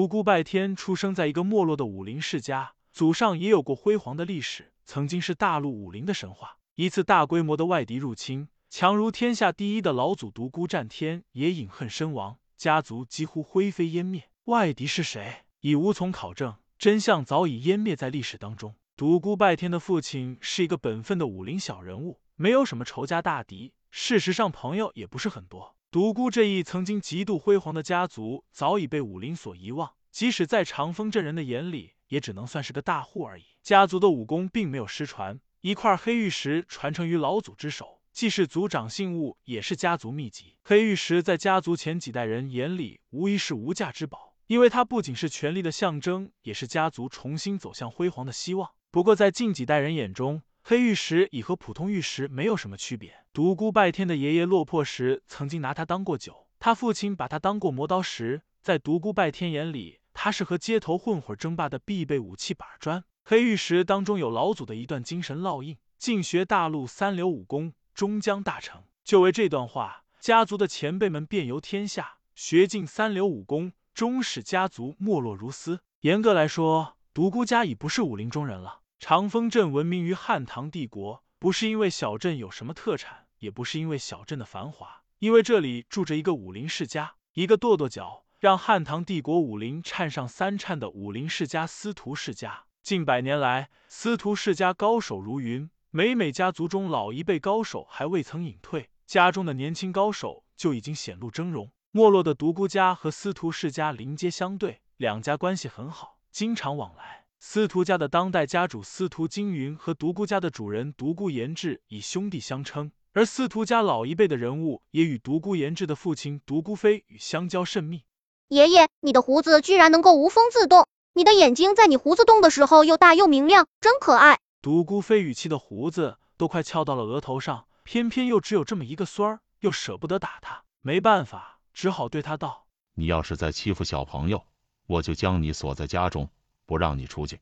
独孤拜天出生在一个没落的武林世家，祖上也有过辉煌的历史，曾经是大陆武林的神话。一次大规模的外敌入侵，强如天下第一的老祖独孤战天也饮恨身亡，家族几乎灰飞烟灭。外敌是谁，已无从考证，真相早已湮灭在历史当中。独孤拜天的父亲是一个本分的武林小人物，没有什么仇家大敌，事实上朋友也不是很多。独孤这一曾经极度辉煌的家族，早已被武林所遗忘，即使在长风镇人的眼里，也只能算是个大户而已。家族的武功并没有失传。一块黑玉石传承于老祖之手，既是族长信物，也是家族秘籍。黑玉石在家族前几代人眼里无疑是无价之宝，因为它不仅是权力的象征，也是家族重新走向辉煌的希望。不过，在近几代人眼中，黑玉石已和普通玉石没有什么区别。独孤拜天的爷爷落魄时，曾经拿他当过酒；他父亲把他当过磨刀石。在独孤拜天眼里，他是和街头混混争霸的必备武器板砖。黑玉石当中有老祖的一段精神烙印：尽学大陆三流武功，终将大成。就为这段话，家族的前辈们遍游天下，学尽三流武功，终使家族没落如斯。严格来说，独孤家已不是武林中人了。长风镇闻名于汉唐帝国，不是因为小镇有什么特产，也不是因为小镇的繁华，因为这里住着一个武林世家，一个跺跺脚让汉唐帝国武林颤上三颤的武林世家——司徒世家。近百年来，司徒世家高手如云，每每家族中老一辈高手还未曾隐退，家中的年轻高手就已经显露峥嵘。没落的独孤家和司徒世家临街相对，两家关系很好，经常往来。司徒家的当代家主司徒金云和独孤家的主人独孤延志以兄弟相称，而司徒家老一辈的人物也与独孤延志的父亲独孤飞与相交甚密。爷爷，你的胡子居然能够无风自动。你的眼睛在你胡子动的时候又大又明亮，真可爱。独孤飞语气的胡子都快翘到了额头上，偏偏又只有这么一个孙儿，又舍不得打他，没办法，只好对他道：“你要是再欺负小朋友，我就将你锁在家中，不让你出去。”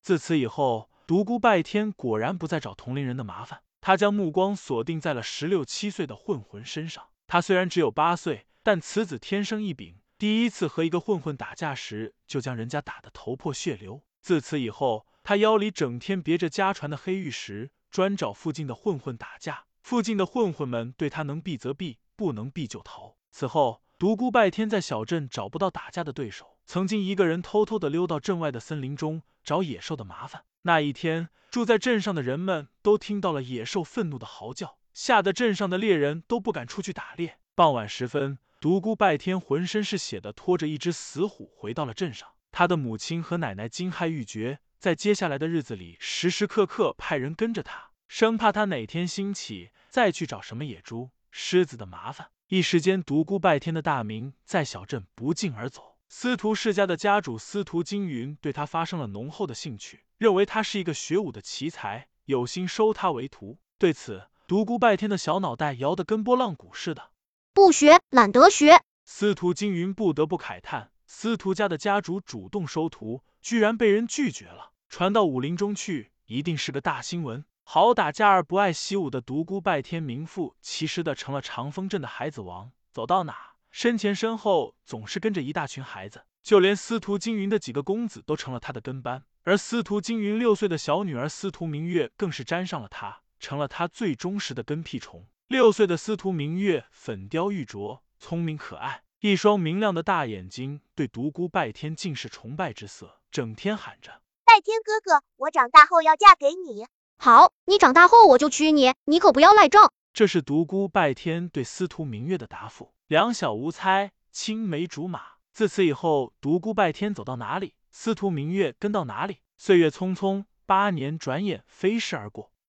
自此以后，独孤拜天果然不再找同龄人的麻烦，他将目光锁定在了十六七岁的混混身上。他虽然只有八岁，但此子天生异禀。第一次和一个混混打架时，就将人家打得头破血流。自此以后，他腰里整天别着家传的黑玉石，专找附近的混混打架。附近的混混们对他能避则避，不能避就逃。此后，独孤拜天在小镇找不到打架的对手，曾经一个人偷偷的溜到镇外的森林中找野兽的麻烦。那一天，住在镇上的人们都听到了野兽愤怒的嚎叫，吓得镇上的猎人都不敢出去打猎。傍晚时分。独孤拜天浑身是血的拖着一只死虎回到了镇上，他的母亲和奶奶惊骇欲绝，在接下来的日子里时时刻刻派人跟着他，生怕他哪天兴起再去找什么野猪、狮子的麻烦。一时间，独孤拜天的大名在小镇不胫而走。司徒世家的家主司徒金云对他发生了浓厚的兴趣，认为他是一个学武的奇才，有心收他为徒。对此，独孤拜天的小脑袋摇得跟拨浪鼓似的。不学，懒得学。司徒金云不得不慨叹：司徒家的家主主动收徒，居然被人拒绝了。传到武林中去，一定是个大新闻。好打架而不爱习武的独孤拜天名副其实的成了长风镇的孩子王，走到哪身前身后总是跟着一大群孩子，就连司徒金云的几个公子都成了他的跟班。而司徒金云六岁的小女儿司徒明月更是沾上了他，成了他最忠实的跟屁虫。六岁的司徒明月粉雕玉琢，聪明可爱，一双明亮的大眼睛，对独孤拜天尽是崇拜之色，整天喊着：“拜天哥哥，我长大后要嫁给你。”“好，你长大后我就娶你，你可不要赖账。”这是独孤拜天对司徒明月的答复。两小无猜，青梅竹马。自此以后，独孤拜天走到哪里，司徒明月跟到哪里。岁月匆匆，八年转眼飞逝而过。